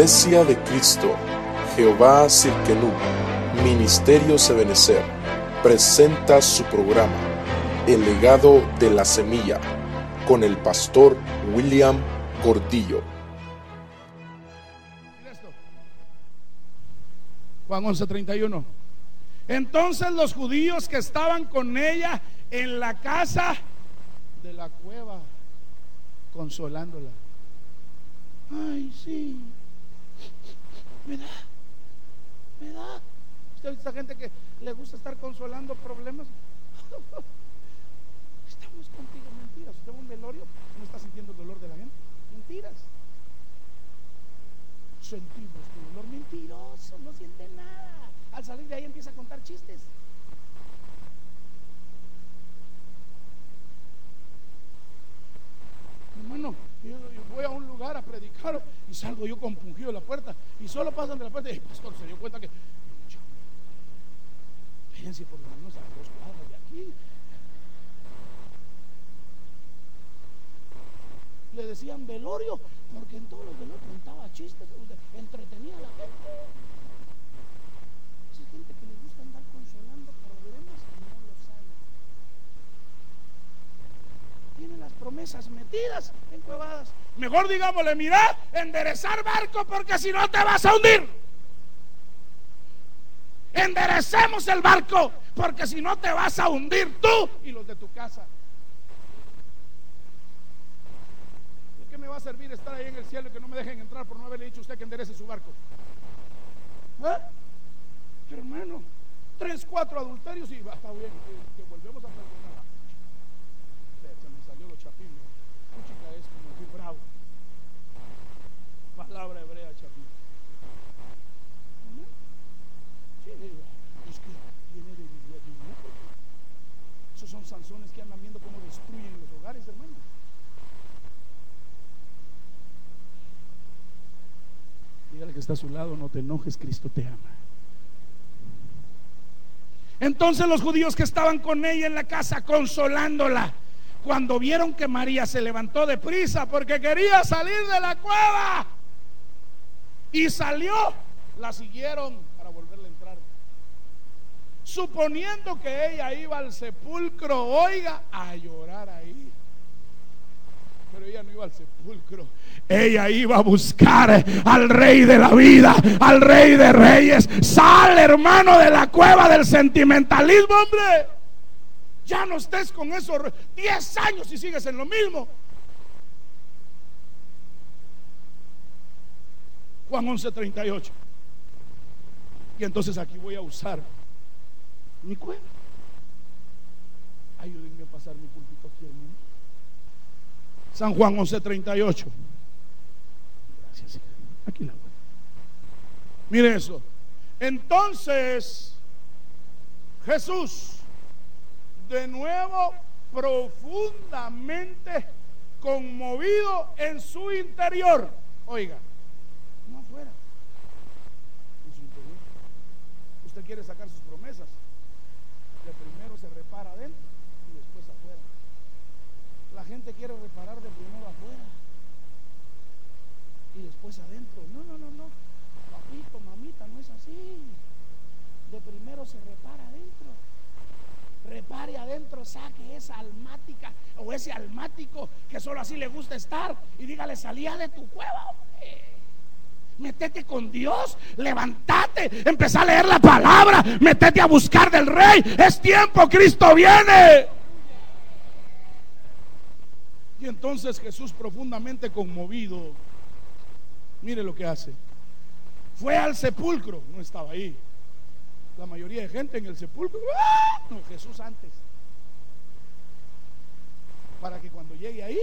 Iglesia de Cristo, Jehová Sirkenú, Ministerio Sebenecer, presenta su programa, El legado de la semilla, con el pastor William Gordillo. Juan 11:31. Entonces los judíos que estaban con ella en la casa de la cueva, consolándola. Ay, sí. Me da. Me da. ¿Usted esta gente que le gusta estar consolando problemas? Estamos contigo, mentiras. Usted va a un velorio, no está sintiendo el dolor de la gente. Mentiras. Sentimos tu dolor mentiroso, no siente nada. Al salir de ahí empieza a contar chistes. Hermano, yo, voy a un lugar a predicar y salgo yo compungido de la puerta y solo pasan de la puerta y el pastor se dio cuenta que fíjense por lo menos a dos cuadras de aquí. Le decían velorio porque en todos los velorios contaba chistes, entretenía a la gente. Esa gente que le gusta andar consolando problemas y no lo sabe. Tiene las promesas metidas en cuevadas. Mejor digámosle, mira, enderezar barco porque si no te vas a hundir. Enderecemos el barco porque si no te vas a hundir tú y los de tu casa. ¿De qué me va a servir estar ahí en el cielo y que no me dejen entrar por no haberle dicho a usted que enderece su barco? ¿Eh? Hermano, tres, cuatro adulterios y va, está bien, que, que volvemos a perdonar. Se me salió lo chapín. ¿no? chica es como muy bravo. Palabra hebrea, chapín. ¿Mm? Es que tiene debilidad divina. Esos son sanzones que andan viendo cómo destruyen los hogares, hermano. Dígale que está a su lado, no te enojes, Cristo te ama. Entonces los judíos que estaban con ella en la casa consolándola, cuando vieron que María se levantó de prisa porque quería salir de la cueva y salió, la siguieron para volverle a entrar. Suponiendo que ella iba al sepulcro, oiga, a llorar ahí. Pero ella no iba al sepulcro. Ella iba a buscar al rey de la vida, al rey de reyes. Sale, hermano, de la cueva del sentimentalismo, hombre. Ya no estés con esos 10 años y sigues en lo mismo. Juan 11:38. Y entonces aquí voy a usar mi cueva. Ayúdenme a pasar mi púlpito aquí, hermano. San Juan 11:38. Gracias. Aquí la voy. Mire eso. Entonces, Jesús, de nuevo profundamente conmovido en su interior. Oiga, no afuera, en su interior. Usted quiere sacar sus promesas. De primero se repara adentro y después afuera. La gente quiere reparar de primero afuera y después adentro. No, no, no, no. Papito, mamita, no es así. De primero se repara adentro. Repare adentro, saque esa almática o ese almático que solo así le gusta estar y dígale, salía de tu cueva, hombre. Metete con Dios, levántate, empezá a leer la palabra, metete a buscar del rey. Es tiempo, Cristo viene. Y entonces Jesús profundamente conmovido, mire lo que hace. Fue al sepulcro, no estaba ahí. La mayoría de gente en el sepulcro, ¡ah! no, Jesús antes. Para que cuando llegue ahí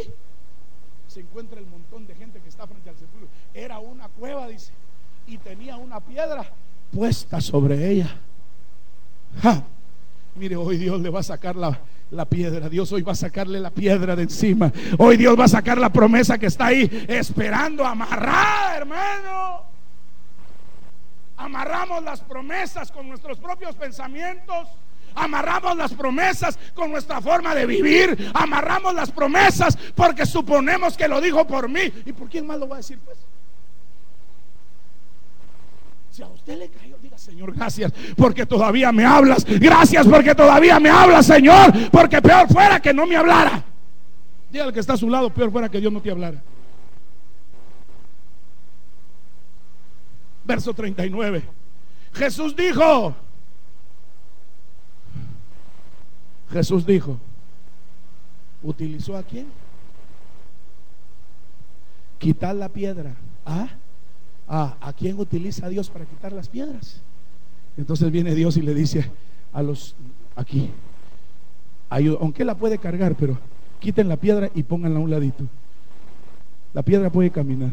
se encuentre el montón de gente que está frente al sepulcro. Era una cueva, dice, y tenía una piedra puesta sobre ella. Mire, hoy Dios le va a sacar la, la piedra. Dios hoy va a sacarle la piedra de encima. Hoy Dios va a sacar la promesa que está ahí esperando amarrada, hermano. Amarramos las promesas con nuestros propios pensamientos. Amarramos las promesas con nuestra forma de vivir. Amarramos las promesas porque suponemos que lo dijo por mí. ¿Y por quién más lo va a decir? Pues Si a usted le cayó, diga Señor, gracias porque todavía me hablas. Gracias porque todavía me hablas, Señor. Porque peor fuera que no me hablara. Dígale que está a su lado, peor fuera que Dios no te hablara. Verso 39. Jesús dijo, Jesús dijo, ¿utilizó a quién? Quitar la piedra. ¿Ah? ¿Ah? ¿A quién utiliza Dios para quitar las piedras? Entonces viene Dios y le dice a los aquí, aunque la puede cargar, pero quiten la piedra y pónganla a un ladito. La piedra puede caminar.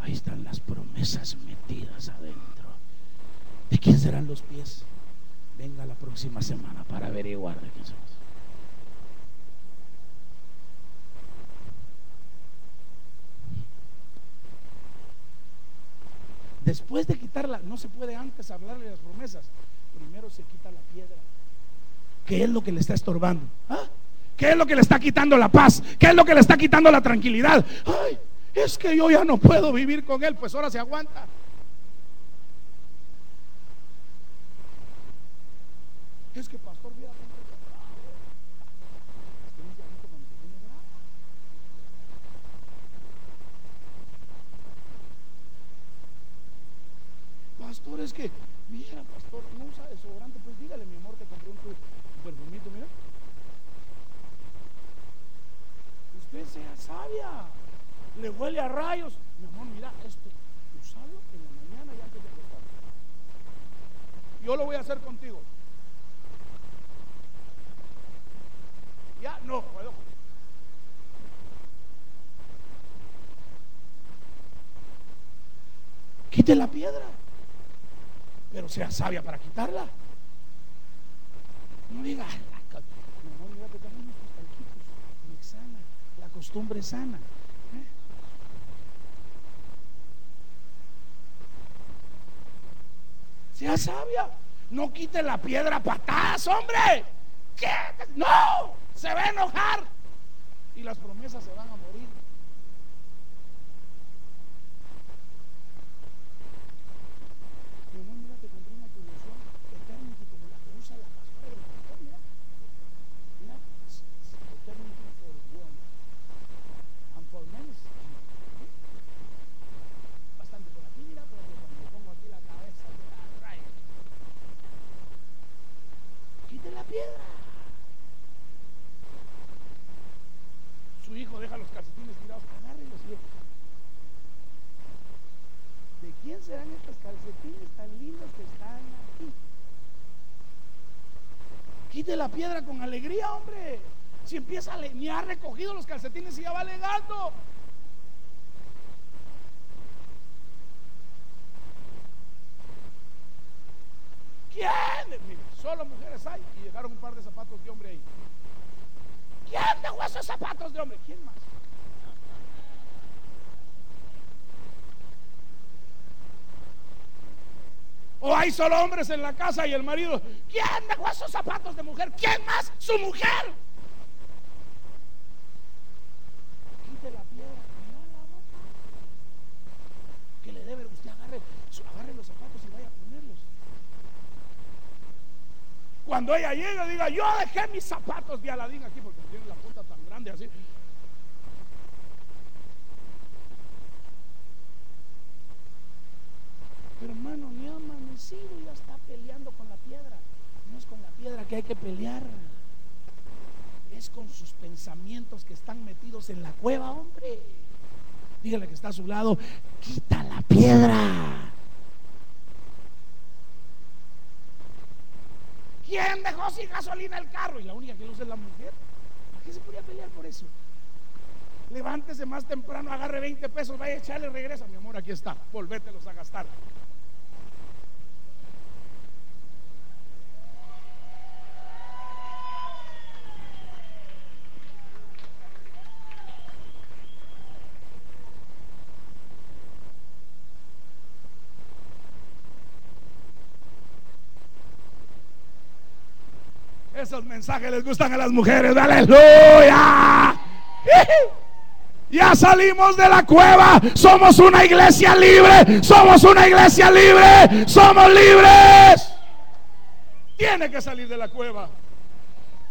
Ahí están las promesas metidas adentro. ¿De quién serán los pies? Venga la próxima semana para averiguar de quién somos. Después de quitarla, no se puede antes hablarle las promesas. Primero se quita la piedra. ¿Qué es lo que le está estorbando? ¿Ah? ¿Qué es lo que le está quitando la paz? ¿Qué es lo que le está quitando la tranquilidad? Es que yo ya no puedo vivir con él, pues ahora se aguanta. Es que pastor, mira, Pastor, es que, mira, pastor, no usa desodorante, pues dígale, mi amor, te compré un, un perfumito, mira. Usted sea sabia le huele a rayos. Mi amor, mira esto. Usalo en la mañana y antes de acostar. Yo lo voy a hacer contigo. Ya no puedo. Quite la piedra, pero sea sabia para quitarla. No diga, mi amor, mira que tengo unos talquitos, sana, la costumbre sana. Sabia. No quite la piedra patadas, hombre. No, se va a enojar. Y las promesas se van a morir. mira, te compré una tulición Eternity como la que usa la pastora del pastor, mira. Mira, Eternity for women and for men. Bastante por aquí, mira, pero cuando pongo aquí la cabeza, Quite la piedra. Su hijo deja los calcetines tirados, agárrenlos y ¿De quién serán estos calcetines tan lindos que están aquí? Quite la piedra con alegría, hombre. Si empieza a ni ha recogido los calcetines y ya va alegando. ¿Quién? solo mujeres hay y dejaron un par de zapatos de hombre ahí. ¿Quién dejó esos zapatos de hombre? ¿Quién más? O hay solo hombres en la casa y el marido. ¿Quién dejó esos zapatos de mujer? ¿Quién más? Su mujer. Quite la piedra. Que le debe, usted agarre, agarre los zapatos y vaya a ponerlos. Cuando ella llega, diga, yo dejé mis zapatos de Aladín aquí porque tiene la punta tan grande así. Pero hermano, ni ha amanecido y ya está peleando con la piedra. No es con la piedra que hay que pelear. Es con sus pensamientos que están metidos en la cueva, hombre. Dígale que está a su lado, quita la piedra. ¿Quién dejó sin gasolina el carro? Y la única que lo usa es la mujer. ¿Para qué se podía pelear por eso? Levántese más temprano, agarre 20 pesos, vaya a echarle, regresa. Mi amor, aquí está, volvételos a gastar. Esos mensajes les gustan a las mujeres. Aleluya. Ya salimos de la cueva. Somos una iglesia libre. Somos una iglesia libre. Somos libres. Tiene que salir de la cueva.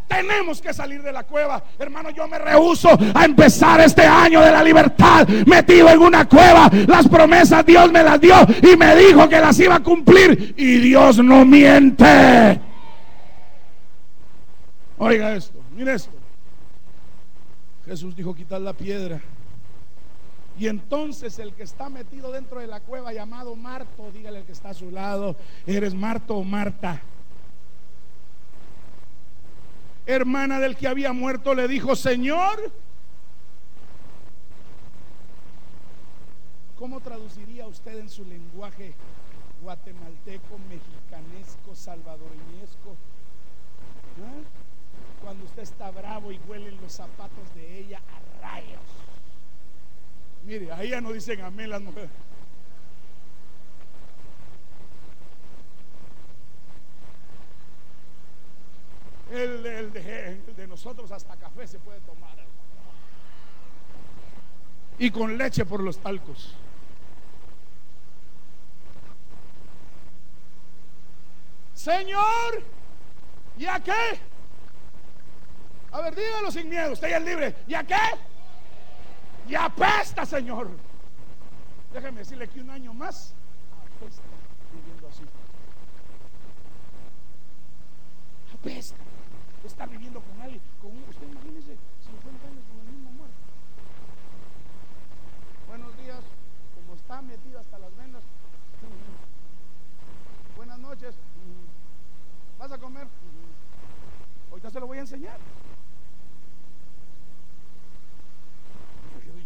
Tenemos que salir de la cueva. Hermano, yo me rehuso a empezar este año de la libertad metido en una cueva. Las promesas Dios me las dio y me dijo que las iba a cumplir. Y Dios no miente. Oiga esto, mire esto. Jesús dijo quitar la piedra. Y entonces el que está metido dentro de la cueva llamado Marto, dígale al que está a su lado, ¿eres Marto o Marta? Hermana del que había muerto le dijo, Señor, ¿cómo traduciría usted en su lenguaje guatemalteco, mexicanesco, salvadoreñesco? ¿Ah? Cuando usted está bravo y huelen los zapatos de ella a rayos. Mire, ahí ya no dicen amén las mujeres. El, de, nosotros hasta café se puede tomar. Y con leche por los talcos. Señor, ¿y a qué? A ver, dígalo sin miedo, usted ya es libre. ¿Y a qué? Y apesta, Señor. Déjeme decirle que un año más apesta viviendo así. Apesta. Está viviendo con alguien, con un, usted imagínese 50 años con el mismo muerto. Buenos días, como está metido hasta las venas. Buenas noches. ¿Vas a comer? Ahorita se lo voy a enseñar.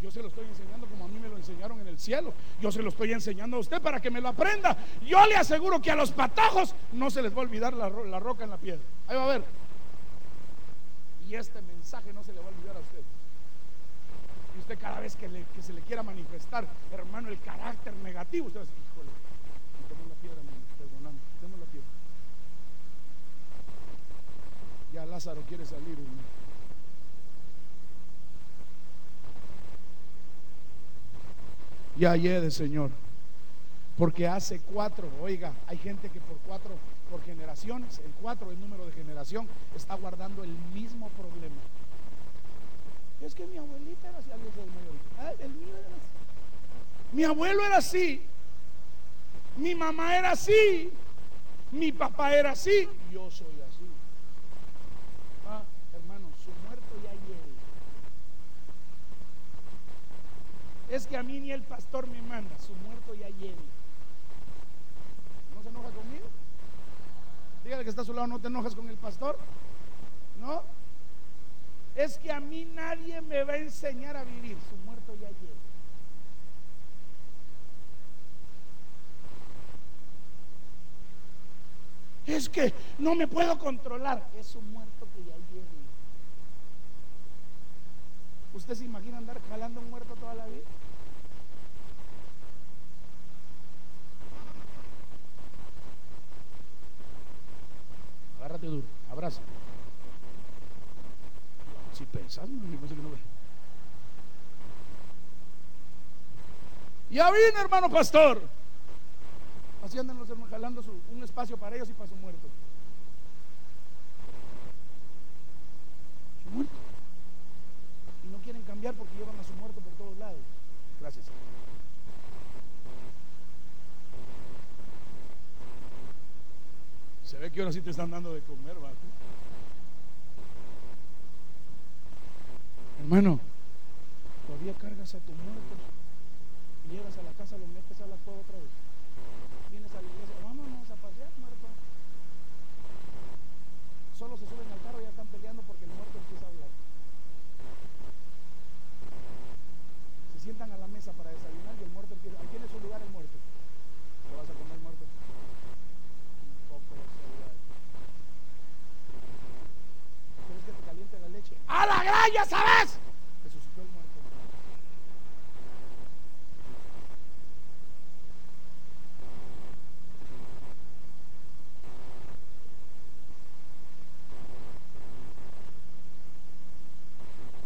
Yo se lo estoy enseñando como a mí me lo enseñaron en el cielo. Yo se lo estoy enseñando a usted para que me lo aprenda. Yo le aseguro que a los patajos no se les va a olvidar la, roca en la piedra. Ahí va a ver. Y este mensaje no se le va a olvidar a usted. Y usted cada vez que, se le quiera manifestar, hermano, el carácter negativo, usted va a decir, híjole, quitemos la piedra, perdóname, quitemos la piedra. Ya Lázaro quiere salir, hermano. Ya de Señor. Porque hace cuatro, oiga, hay gente que por cuatro, por generaciones, el cuatro, el número de generación, está guardando el mismo problema. Es que mi abuelita era así, ah, el mío era así. Mi abuelo era así. Mi mamá era así. Mi papá era así. Yo soy así. Ah, hermano, su muerto ya es que a mí ni el pastor me manda, su muerto ya lleno. ¿No se enoja conmigo? Dígale que está a su lado, ¿no te enojas con el pastor? ¿No? Es que a mí nadie me va a enseñar a vivir, su muerto ya lleno. Es que no me puedo controlar, es un muerto que ya ¿Usted se imagina andar jalando un muerto toda la vida? Agárrate duro, abraza. Si pensas, no, que no Ya vine, hermano pastor. Así andan los hermanos jalando un espacio para ellos y para su muerto. Su muerto. Quieren cambiar porque llevan a su muerto por todos lados. Gracias. Se ve que ahora sí te están dando de comer. Hermano, todavía cargas a tu muerto y llegas a la casa, lo metes a la cueva otra vez. Vienes a la iglesia, vámonos a pasear, muerto. Solo se suben al carro y ya están peleando porque el muerto empieza a hablar. Sientan a la mesa para desayunar y el muerto empieza. Ahí tiene su lugar el muerto. ¿Lo vas a comer muerto? A la graya, ¿sabes? Resucitó el muerto.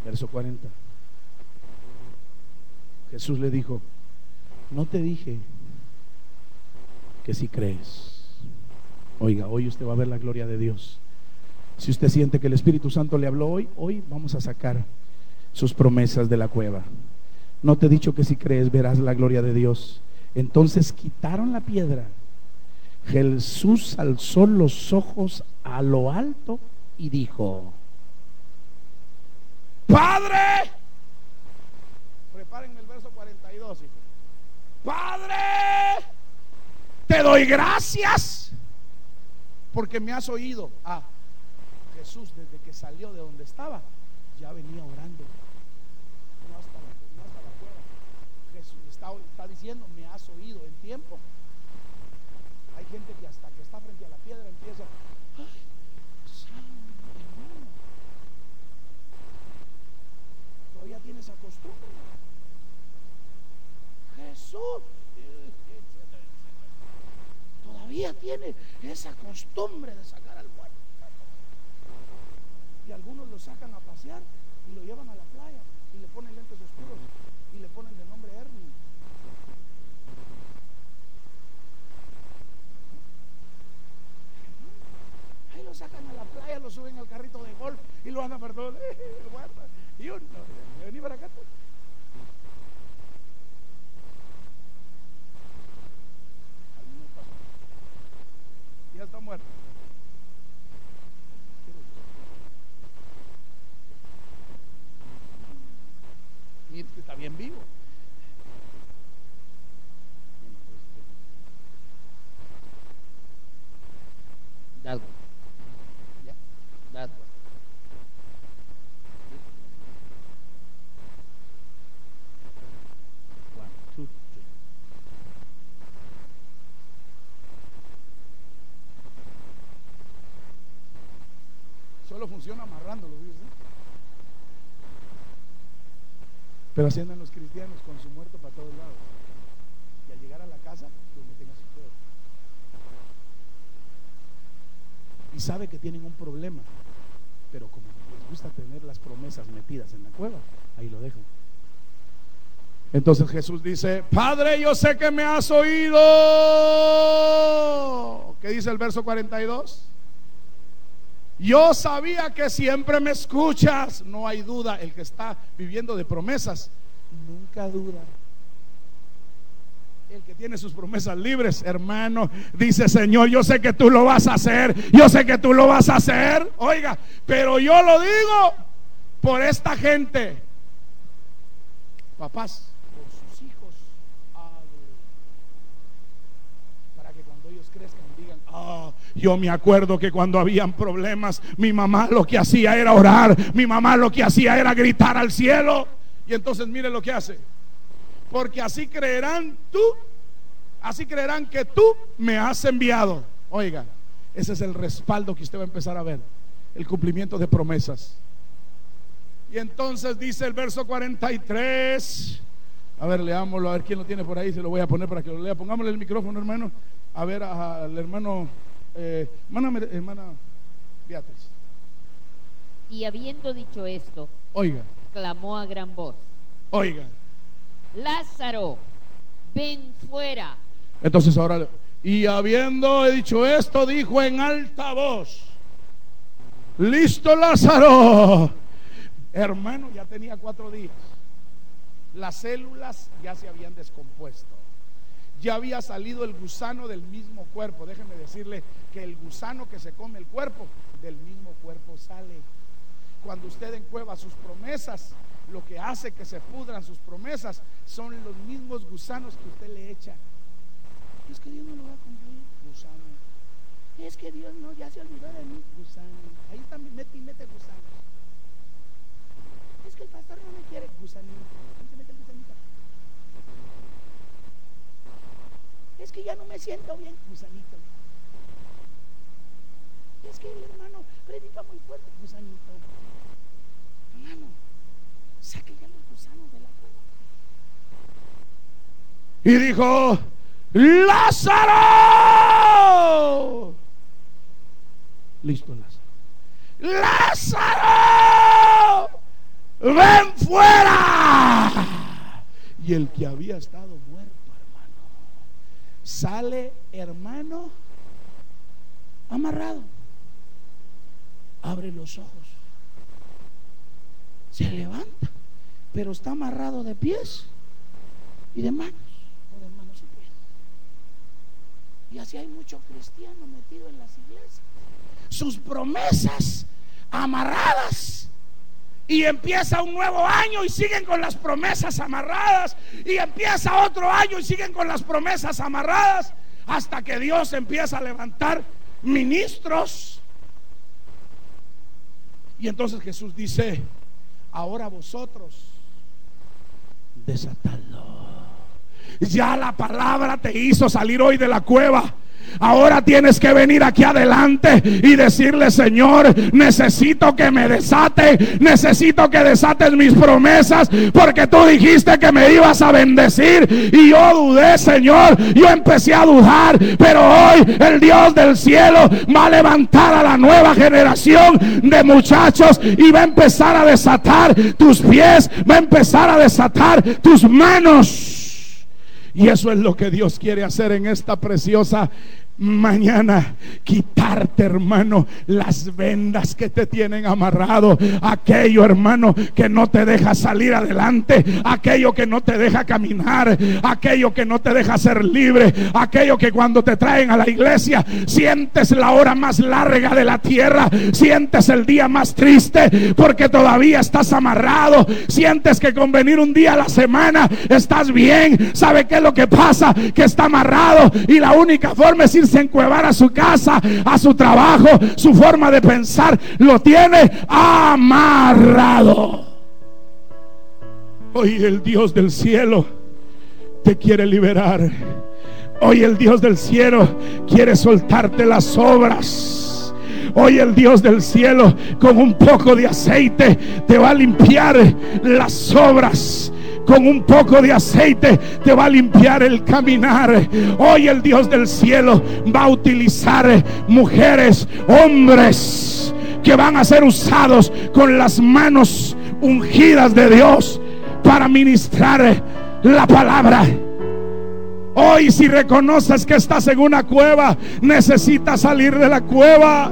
Verso 40. Jesús le dijo, no te dije que si crees. Oiga, hoy usted va a ver la gloria de Dios. Si usted siente que el Espíritu Santo le habló hoy, hoy vamos a sacar sus promesas de la cueva. No te he dicho que si crees verás la gloria de Dios. Entonces quitaron la piedra. Jesús alzó los ojos a lo alto y dijo, Padre, preparen el verso 42. Padre, te doy gracias porque me has oído. Ah, Jesús desde que salió de donde estaba, ya venía orando. No hasta la, no hasta la. Jesús está, está diciendo, me has oído en tiempo. Hay gente que hasta que está frente a la piedra empieza, ay, santo hermano. Todavía tiene esa costumbre. Jesús. Todavía tiene esa costumbre de sacar al muerto. Y algunos lo sacan a pasear y lo llevan a la playa y le ponen lentes oscuros y le ponen de nombre Ernie. Ahí lo sacan a la playa, lo suben al carrito de golf y lo andan para todo. Y uno, vení para acá. tú. Algunos pasan. Ya está muerto. Mire que está bien vivo. That one. Ya. That one. One, two, three. Solo funciona amarrándolo, ¿sí? Pero así los cristianos con su muerto para todos lados. Y al llegar a la casa, pues meten a su dedo. Y sabe que tienen un problema. Pero como les gusta tener las promesas metidas en la cueva, ahí lo dejan. Entonces Jesús dice, Padre, yo sé que me has oído. ¿Qué dice el verso 42? Yo sabía que siempre me escuchas. No hay duda, el que está viviendo de promesas, nunca duda. El que tiene sus promesas libres, hermano, dice, Señor, yo sé que tú lo vas a hacer. Yo sé que tú lo vas a hacer. Oiga, pero yo lo digo por esta gente. Papás, por sus hijos, hablen. Para que cuando ellos crezcan digan, ah, yo me acuerdo que cuando habían problemas, mi mamá lo que hacía era orar, mi mamá lo que hacía era gritar al cielo. Y entonces mire lo que hace. Porque así creerán tú, así creerán que tú me has enviado. Oiga, ese es el respaldo que usted va a empezar a ver, el cumplimiento de promesas. Y entonces dice el verso 43. A ver, leámoslo, a ver quién lo tiene por ahí, se lo voy a poner para que lo lea. Pongámosle el micrófono, hermano. A ver, al hermano, eh, hermana, hermana Beatriz. Y habiendo dicho esto, Oiga, clamó a gran voz, oiga. Lázaro, ven fuera. Entonces ahora, y habiendo dicho esto, dijo en alta voz, listo Lázaro. Hermano, ya tenía cuatro días. Las células ya se habían descompuesto. Ya había salido el gusano del mismo cuerpo. Déjeme decirle que el gusano que se come el cuerpo, del mismo cuerpo sale. Cuando usted encueva sus promesas, lo que hace que se pudran sus promesas son los mismos gusanos que usted le echa. Es que Dios no lo va a cumplir. Gusano. Es que Dios no, ya se olvidó de mí. Gusano. Ahí está, mete y mete gusanos. Es que el pastor no me quiere. Gusanito. Ahí se mete el gusanito. Es que ya no me siento bien. Gusanito. Es que el hermano predica muy fuerte. Gusanito. Hermano, saque ya los gusanos de la cueva. Y dijo, Lázaro. Listo, Lázaro. Lázaro, ven fuera. Y el que había estado sale, hermano, amarrado. Abre los ojos. Se levanta, pero está amarrado de pies y de manos. O de manos y pies. Y así hay mucho cristiano metido en las iglesias. Sus promesas amarradas. Y empieza un nuevo año y siguen con las promesas amarradas. Y empieza otro año y siguen con las promesas amarradas. Hasta que Dios empieza a levantar ministros. Y entonces Jesús dice, ahora vosotros desatadlo. Ya la palabra te hizo salir hoy de la cueva. Ahora tienes que venir aquí adelante y decirle, Señor, necesito que me desate, necesito que desates mis promesas, porque tú dijiste que me ibas a bendecir y yo dudé, Señor, yo empecé a dudar, pero hoy el Dios del cielo va a levantar a la nueva generación de muchachos y va a empezar a desatar tus pies, va a empezar a desatar tus manos. Y eso es lo que Dios quiere hacer en esta preciosa mañana quitarte hermano las vendas que te tienen amarrado. Aquello hermano que no te deja salir adelante. Aquello que no te deja caminar. Aquello que no te deja ser libre. Aquello que cuando te traen a la iglesia sientes la hora más larga de la tierra. Sientes el día más triste porque todavía estás amarrado. Sientes que con venir un día a la semana estás bien. Sabe qué es lo que pasa que está amarrado y la única forma es ir se encuevar a su casa, a su trabajo, su forma de pensar, lo tiene amarrado. Hoy el Dios del cielo te quiere liberar. Hoy el Dios del cielo quiere soltarte las obras. Hoy el Dios del cielo con un poco de aceite te va a limpiar las obras con un poco de aceite te va a limpiar el caminar. Hoy el Dios del cielo va a utilizar mujeres, hombres que van a ser usados con las manos ungidas de Dios para ministrar la palabra. Hoy si reconoces que estás en una cueva, necesitas salir de la cueva.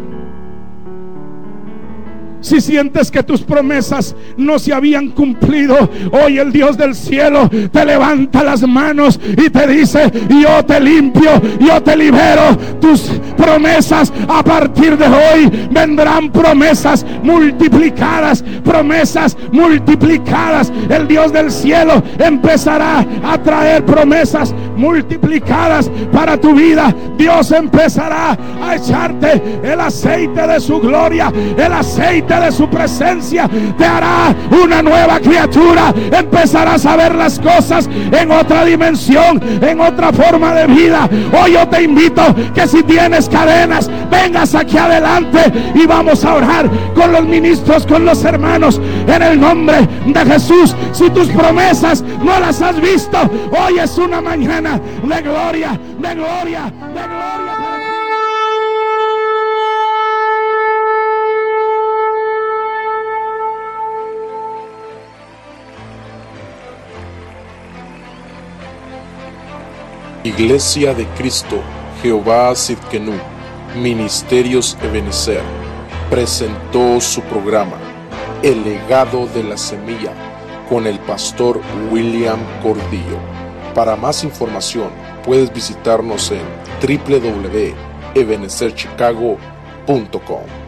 Si sientes que tus promesas no se habían cumplido, hoy el Dios del cielo te levanta las manos y te dice, yo te limpio, yo te libero. Tus promesas a partir de hoy vendrán promesas multiplicadas, promesas multiplicadas. El Dios del cielo empezará a traer promesas multiplicadas para tu vida. Dios empezará a echarte el aceite de su gloria, el aceite de su presencia te hará una nueva criatura. Empezarás a ver las cosas en otra dimensión, en otra forma de vida. Hoy yo te invito que si tienes cadenas, vengas aquí adelante y vamos a orar con los ministros, con los hermanos, en el nombre de Jesús. Si tus promesas no las has visto, hoy es una mañana de gloria, de gloria, de gloria. Iglesia de Cristo, Jehová Sidkenu, Ministerios Ebenezer, presentó su programa, El legado de la semilla, con el pastor William Cordillo. Para más información, puedes visitarnos en www.ebenezerchicago.com.